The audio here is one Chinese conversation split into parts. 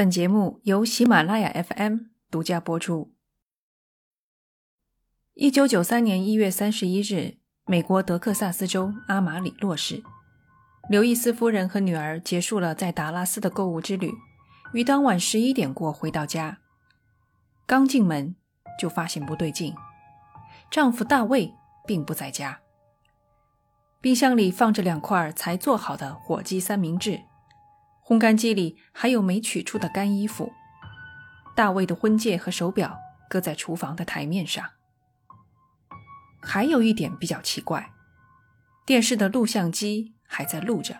本节目由喜马拉雅 FM 独家播出。一九九三年一月三十一日，美国德克萨斯州阿马里洛市，刘易斯夫人和女儿结束了在达拉斯的购物之旅，于当晚十一点过回到家。刚进门就发现不对劲，丈夫大卫并不在家。冰箱里放着两块才做好的火鸡三明治，烘干机里还有没取出的干衣服。大卫的婚戒和手表搁在厨房的台面上。还有一点比较奇怪，电视的录像机还在录着。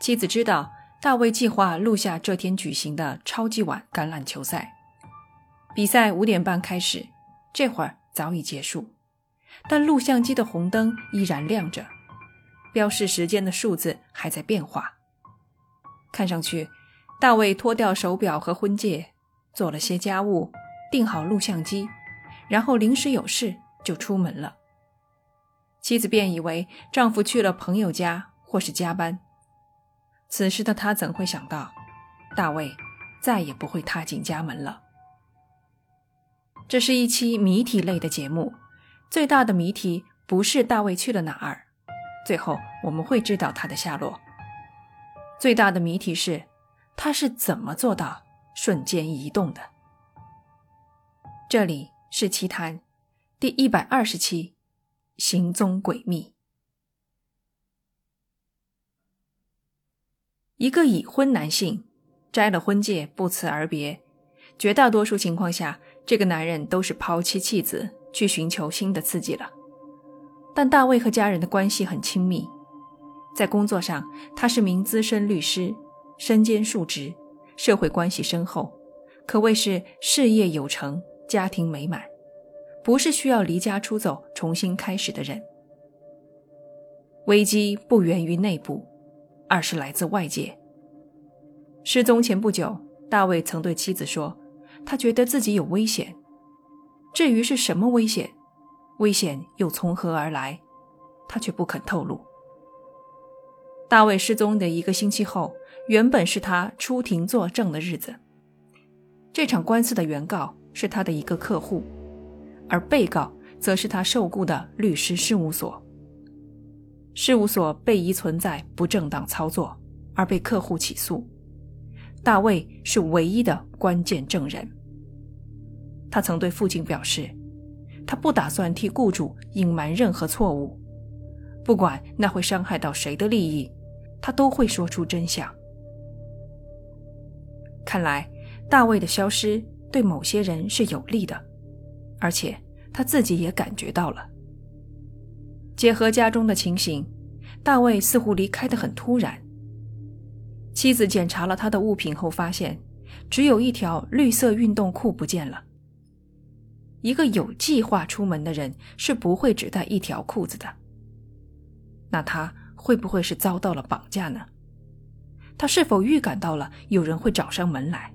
妻子知道大卫计划录下这天举行的超级碗橄榄球赛，比赛五点半开始，这会儿早已结束，但录像机的红灯依然亮着，标示时间的数字还在变化。看上去，大卫脱掉手表和婚戒，做了些家务，订好录像机，然后临时有事。就出门了。妻子便以为丈夫去了朋友家或是加班。此时的她怎会想到，大卫再也不会踏进家门了。这是一期谜题类的节目，最大的谜题不是大卫去了哪儿，最后我们会知道他的下落。最大的谜题是，他是怎么做到瞬间移动的？这里是奇谈。第一百二十期，行踪诡秘。一个已婚男性摘了婚戒，不辞而别。绝大多数情况下，这个男人都是抛妻弃子，去寻求新的刺激了。但大卫和家人的关系很亲密，在工作上，他是名资深律师，身兼数职，社会关系深厚，可谓是事业有成，家庭美满。不是需要离家出走、重新开始的人。危机不源于内部，而是来自外界。失踪前不久，大卫曾对妻子说：“他觉得自己有危险。至于是什么危险，危险又从何而来，他却不肯透露。”大卫失踪的一个星期后，原本是他出庭作证的日子。这场官司的原告是他的一个客户。而被告则是他受雇的律师事务所。事务所被疑存在不正当操作，而被客户起诉。大卫是唯一的关键证人。他曾对父亲表示，他不打算替雇主隐瞒任何错误，不管那会伤害到谁的利益，他都会说出真相。看来，大卫的消失对某些人是有利的。而且他自己也感觉到了。结合家中的情形，大卫似乎离开的很突然。妻子检查了他的物品后发现，只有一条绿色运动裤不见了。一个有计划出门的人是不会只带一条裤子的。那他会不会是遭到了绑架呢？他是否预感到了有人会找上门来？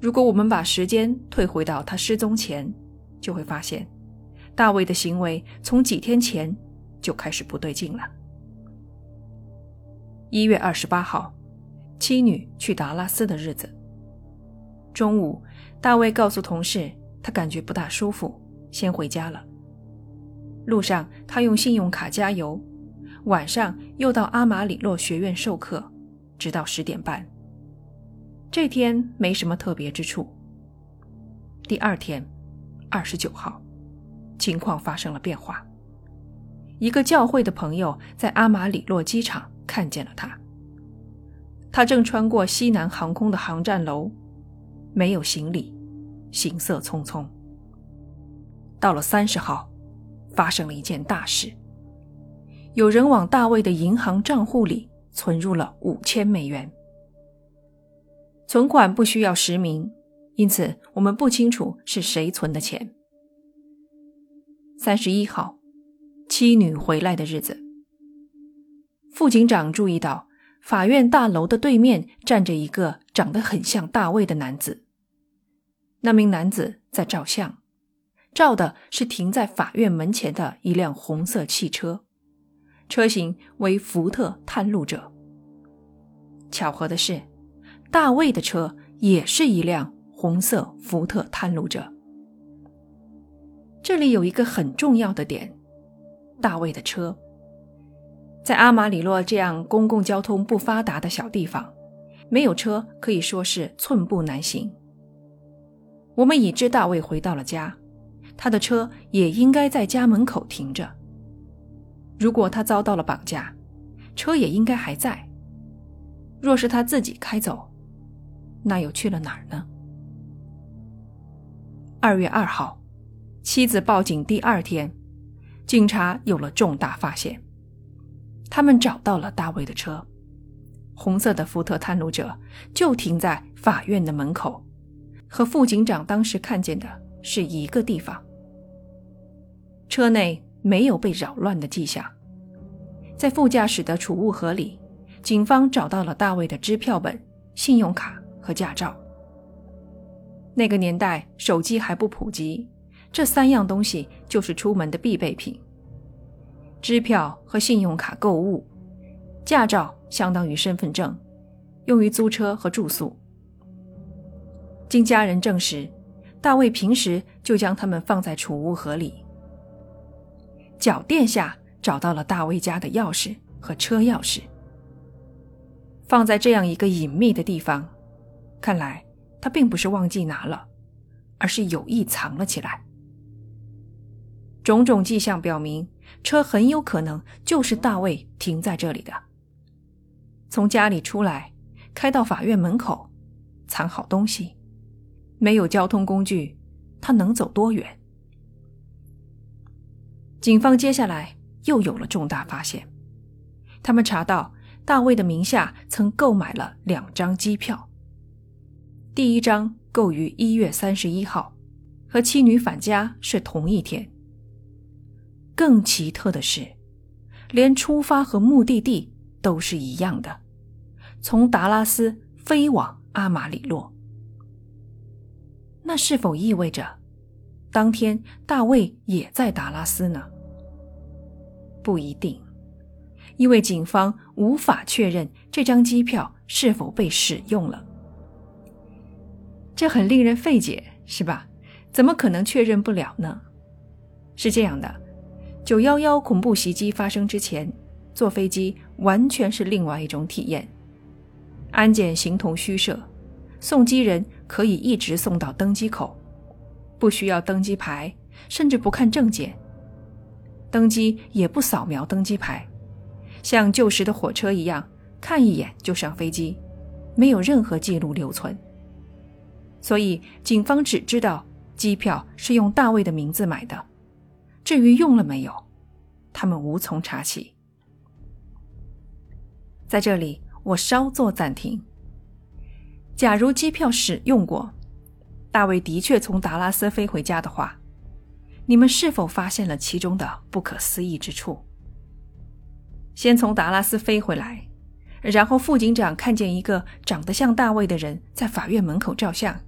如果我们把时间退回到他失踪前，就会发现，大卫的行为从几天前就开始不对劲了。一月二十八号，妻女去达拉斯的日子。中午，大卫告诉同事，他感觉不大舒服，先回家了。路上，他用信用卡加油，晚上又到阿马里洛学院授课，直到十点半。这天没什么特别之处。第二天，二十九号，情况发生了变化。一个教会的朋友在阿马里洛机场看见了他。他正穿过西南航空的航站楼，没有行李，行色匆匆。到了三十号，发生了一件大事。有人往大卫的银行账户里存入了五千美元。存款不需要实名，因此我们不清楚是谁存的钱。三十一号，妻女回来的日子，副警长注意到法院大楼的对面站着一个长得很像大卫的男子。那名男子在照相，照的是停在法院门前的一辆红色汽车，车型为福特探路者。巧合的是。大卫的车也是一辆红色福特探路者。这里有一个很重要的点：大卫的车在阿马里洛这样公共交通不发达的小地方，没有车可以说是寸步难行。我们已知大卫回到了家，他的车也应该在家门口停着。如果他遭到了绑架，车也应该还在。若是他自己开走，那又去了哪儿呢？二月二号，妻子报警第二天，警察有了重大发现，他们找到了大卫的车，红色的福特探路者就停在法院的门口，和副警长当时看见的是一个地方。车内。没有被扰乱的迹象，在副驾驶的储物盒里，警方找到了大卫的支票本、信用卡和驾照。那个年代手机还不普及，这三样东西就是出门的必备品。支票和信用卡购物，驾照相当于身份证，用于租车和住宿。经家人证实，大卫平时就将它们放在储物盒里。脚垫下找到了大卫家的钥匙和车钥匙，放在这样一个隐秘的地方，看来他并不是忘记拿了，而是有意藏了起来。种种迹象表明，车很有可能就是大卫停在这里的。从家里出来，开到法院门口，藏好东西，没有交通工具，他能走多远？警方接下来又有了重大发现，他们查到大卫的名下曾购买了两张机票。第一张购于一月三十一号，和妻女返家是同一天。更奇特的是，连出发和目的地都是一样的，从达拉斯飞往阿马里洛。那是否意味着，当天大卫也在达拉斯呢？不一定，因为警方无法确认这张机票是否被使用了。这很令人费解，是吧？怎么可能确认不了呢？是这样的，九幺幺恐怖袭击发生之前，坐飞机完全是另外一种体验。安检形同虚设，送机人可以一直送到登机口，不需要登机牌，甚至不看证件。登机也不扫描登机牌，像旧时的火车一样，看一眼就上飞机，没有任何记录留存。所以警方只知道机票是用大卫的名字买的，至于用了没有，他们无从查起。在这里，我稍作暂停。假如机票使用过，大卫的确从达拉斯飞回家的话。你们是否发现了其中的不可思议之处？先从达拉斯飞回来，然后副警长看见一个长得像大卫的人在法院门口照相。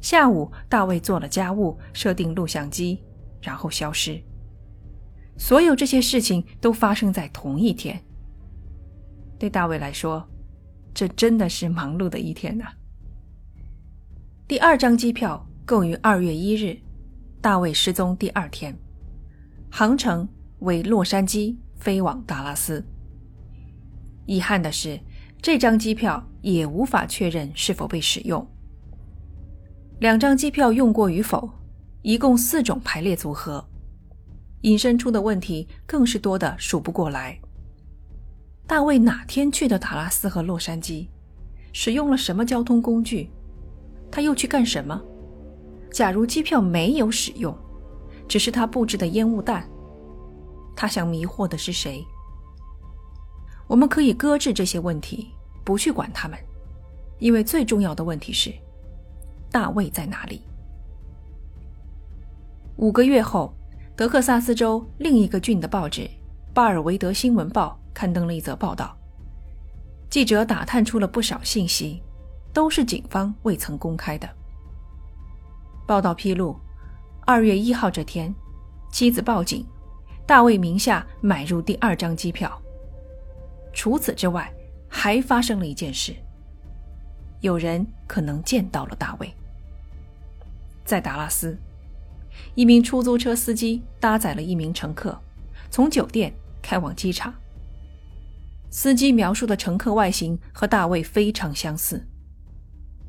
下午，大卫做了家务，设定录像机，然后消失。所有这些事情都发生在同一天。对大卫来说，这真的是忙碌的一天呐。第二张机票购于二月一日。大卫失踪第二天，航程为洛杉矶飞往达拉斯。遗憾的是，这张机票也无法确认是否被使用。两张机票用过与否，一共四种排列组合，引申出的问题更是多的数不过来。大卫哪天去的达拉斯和洛杉矶？使用了什么交通工具？他又去干什么？假如机票没有使用，只是他布置的烟雾弹，他想迷惑的是谁？我们可以搁置这些问题，不去管他们，因为最重要的问题是，大卫在哪里？五个月后，德克萨斯州另一个郡的报纸《巴尔维德新闻报》刊登了一则报道，记者打探出了不少信息，都是警方未曾公开的。报道披露，二月一号这天，妻子报警，大卫名下买入第二张机票。除此之外，还发生了一件事：有人可能见到了大卫。在达拉斯，一名出租车司机搭载了一名乘客，从酒店开往机场。司机描述的乘客外形和大卫非常相似。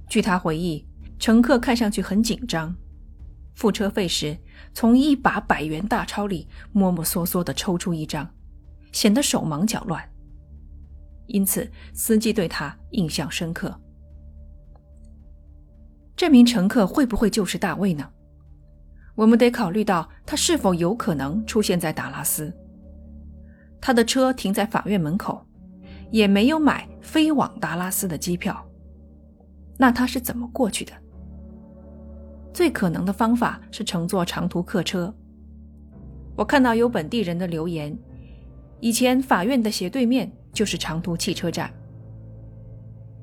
据他回忆，乘客看上去很紧张，付车费时从一把百元大钞里摸摸索索地抽出一张，显得手忙脚乱。因此，司机对他印象深刻。这名乘客会不会就是大卫呢？我们得考虑到他是否有可能出现在达拉斯。他的车停在法院门口，也没有买飞往达拉斯的机票。那他是怎么过去的？最可能的方法是乘坐长途客车。我看到有本地人的留言：以前法院的斜对面就是长途汽车站。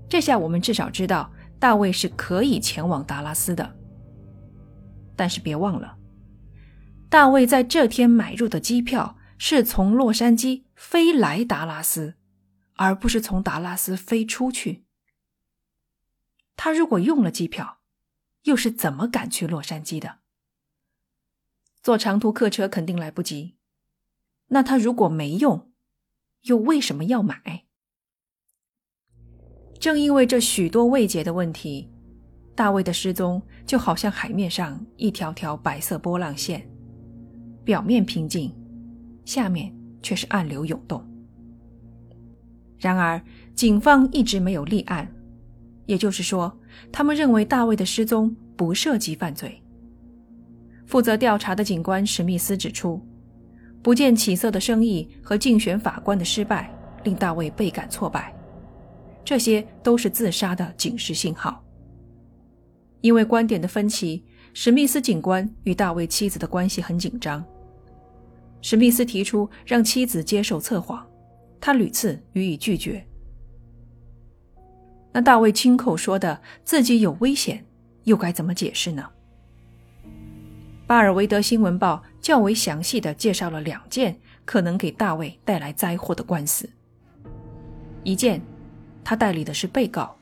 这下我们至少知道大卫是可以前往达拉斯的。但是别忘了，大卫在这天买入的机票是从洛杉矶飞来达拉斯，而不是从达拉斯飞出去。他如果用了机票，又是怎么赶去洛杉矶的？坐长途客车肯定来不及。那他如果没用，又为什么要买？正因为这许多未解的问题，大卫的失踪就好像海面上一条条白色波浪线，表面平静，下面却是暗流涌动。然而，警方一直没有立案。也就是说，他们认为大卫的失踪不涉及犯罪。负责调查的警官史密斯指出，不见起色的生意和竞选法官的失败令大卫倍感挫败，这些都是自杀的警示信号。因为观点的分歧，史密斯警官与大卫妻子的关系很紧张。史密斯提出让妻子接受测谎，他屡次予以拒绝。那大卫亲口说的自己有危险，又该怎么解释呢？巴尔维德新闻报较为详细的介绍了两件可能给大卫带来灾祸的官司。一件，他代理的是被告，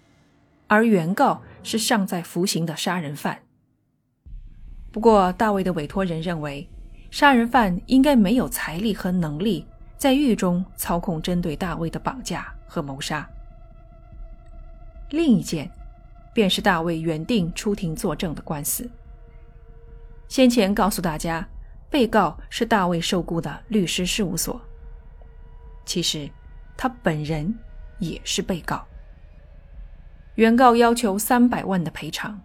而原告是尚在服刑的杀人犯。不过，大卫的委托人认为，杀人犯应该没有财力和能力在狱中操控针对大卫的绑架和谋杀。另一件，便是大卫原定出庭作证的官司。先前告诉大家，被告是大卫受雇的律师事务所。其实，他本人也是被告。原告要求三百万的赔偿，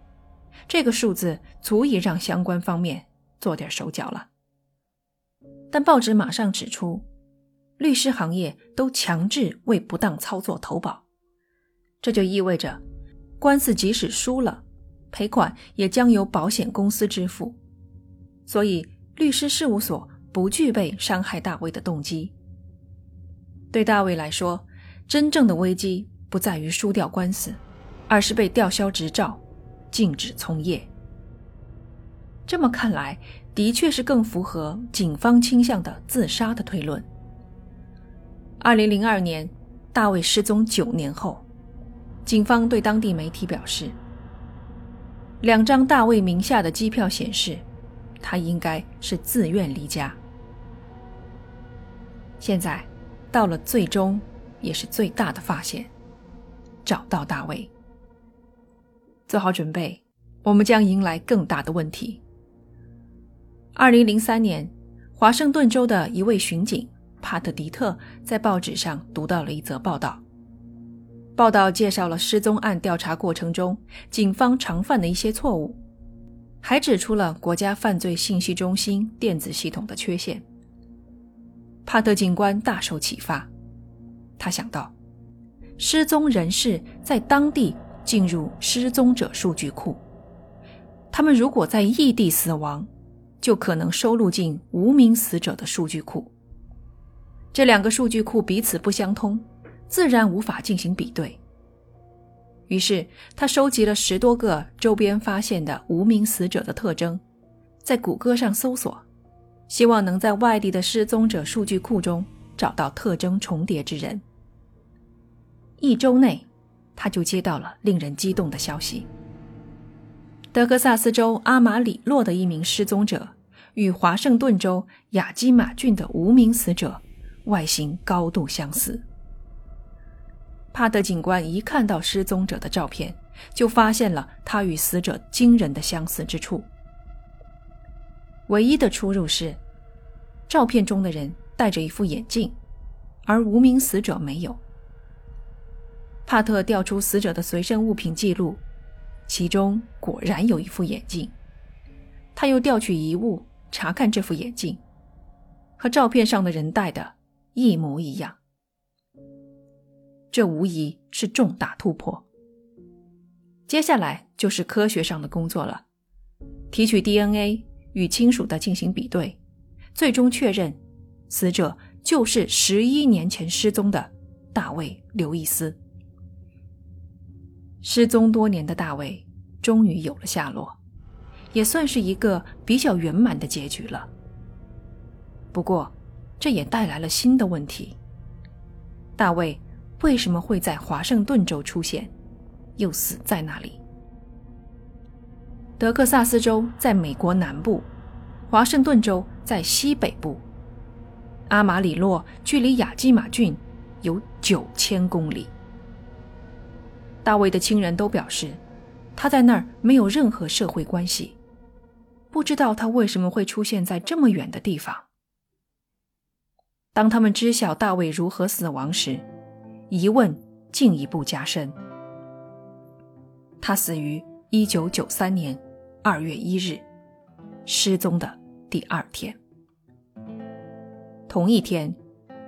这个数字足以让相关方面做点手脚了。但报纸马上指出，律师行业都强制为不当操作投保。这就意味着，官司即使输了，赔款也将由保险公司支付。所以，律师事务所不具备伤害大卫的动机。对大卫来说，真正的危机不在于输掉官司，而是被吊销执照，禁止从业。这么看来，的确是更符合警方倾向的自杀的推论。二零零二年，大卫失踪九年后。警方对当地媒体表示，两张大卫名下的机票显示，他应该是自愿离家。现在到了最终也是最大的发现，找到大卫。做好准备，我们将迎来更大的问题。二零零三年，华盛顿州的一位巡警帕特迪特在报纸上读到了一则报道。报道介绍了失踪案调查过程中警方常犯的一些错误，还指出了国家犯罪信息中心电子系统的缺陷。帕特警官大受启发，他想到，失踪人士在当地进入失踪者数据库，他们如果在异地死亡，就可能收录进无名死者的数据库。这两个数据库彼此不相通。自然无法进行比对。于是他收集了十多个周边发现的无名死者的特征，在谷歌上搜索，希望能在外地的失踪者数据库中找到特征重叠之人。一周内，他就接到了令人激动的消息：德克萨斯州阿马里洛的一名失踪者与华盛顿州亚基马郡的无名死者外形高度相似。帕特警官一看到失踪者的照片，就发现了他与死者惊人的相似之处。唯一的出入是，照片中的人戴着一副眼镜，而无名死者没有。帕特调出死者的随身物品记录，其中果然有一副眼镜。他又调取遗物查看这副眼镜，和照片上的人戴的一模一样。这无疑是重大突破。接下来就是科学上的工作了，提取 DNA 与亲属的进行比对，最终确认死者就是十一年前失踪的大卫·刘易斯。失踪多年的大卫终于有了下落，也算是一个比较圆满的结局了。不过，这也带来了新的问题：大卫。为什么会在华盛顿州出现，又死在那里？德克萨斯州在美国南部，华盛顿州在西北部，阿马里洛距离亚基马郡有九千公里。大卫的亲人都表示，他在那儿没有任何社会关系，不知道他为什么会出现在这么远的地方。当他们知晓大卫如何死亡时，疑问进一步加深。他死于一九九三年二月一日，失踪的第二天。同一天，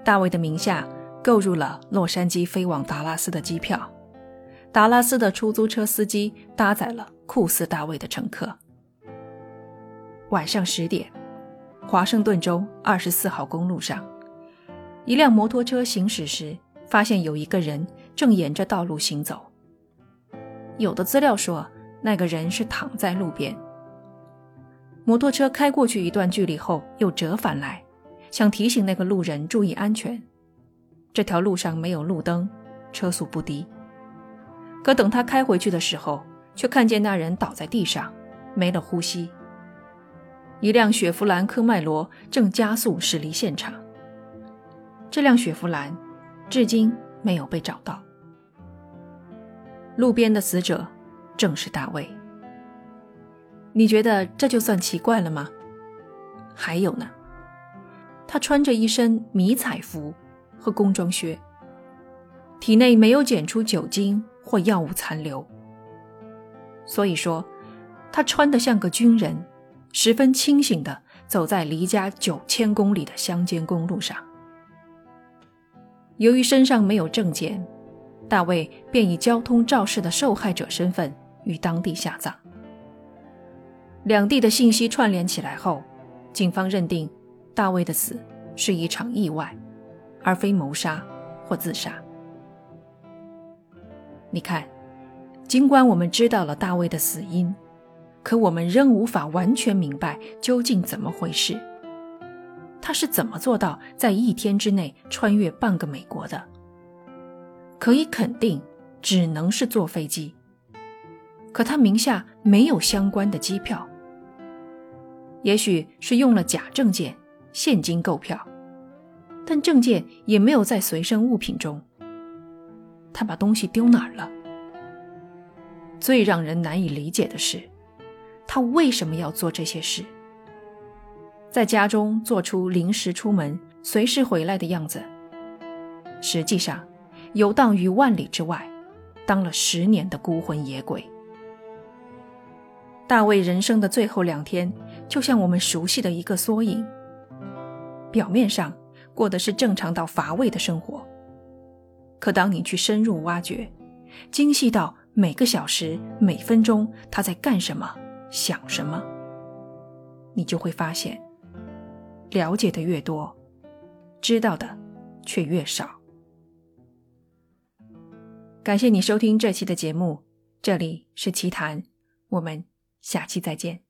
大卫的名下购入了洛杉矶飞往达拉斯的机票。达拉斯的出租车司机搭载了酷似大卫的乘客。晚上十点，华盛顿州二十四号公路上，一辆摩托车行驶时。发现有一个人正沿着道路行走。有的资料说，那个人是躺在路边。摩托车开过去一段距离后，又折返来，想提醒那个路人注意安全。这条路上没有路灯，车速不低。可等他开回去的时候，却看见那人倒在地上，没了呼吸。一辆雪佛兰科迈罗正加速驶离现场。这辆雪佛兰。至今没有被找到。路边的死者正是大卫。你觉得这就算奇怪了吗？还有呢，他穿着一身迷彩服和工装靴，体内没有检出酒精或药物残留，所以说他穿得像个军人，十分清醒地走在离家九千公里的乡间公路上。由于身上没有证件，大卫便以交通肇事的受害者身份与当地下葬。两地的信息串联起来后，警方认定大卫的死是一场意外，而非谋杀或自杀。你看，尽管我们知道了大卫的死因，可我们仍无法完全明白究竟怎么回事。他是怎么做到在一天之内穿越半个美国的？可以肯定，只能是坐飞机。可他名下没有相关的机票，也许是用了假证件、现金购票，但证件也没有在随身物品中。他把东西丢哪儿了？最让人难以理解的是，他为什么要做这些事？在家中做出临时出门、随时回来的样子，实际上游荡于万里之外，当了十年的孤魂野鬼。大卫人生的最后两天，就像我们熟悉的一个缩影。表面上过的是正常到乏味的生活，可当你去深入挖掘，精细到每个小时、每分钟他在干什么、想什么，你就会发现。了解的越多，知道的却越少。感谢你收听这期的节目，这里是奇谈，我们下期再见。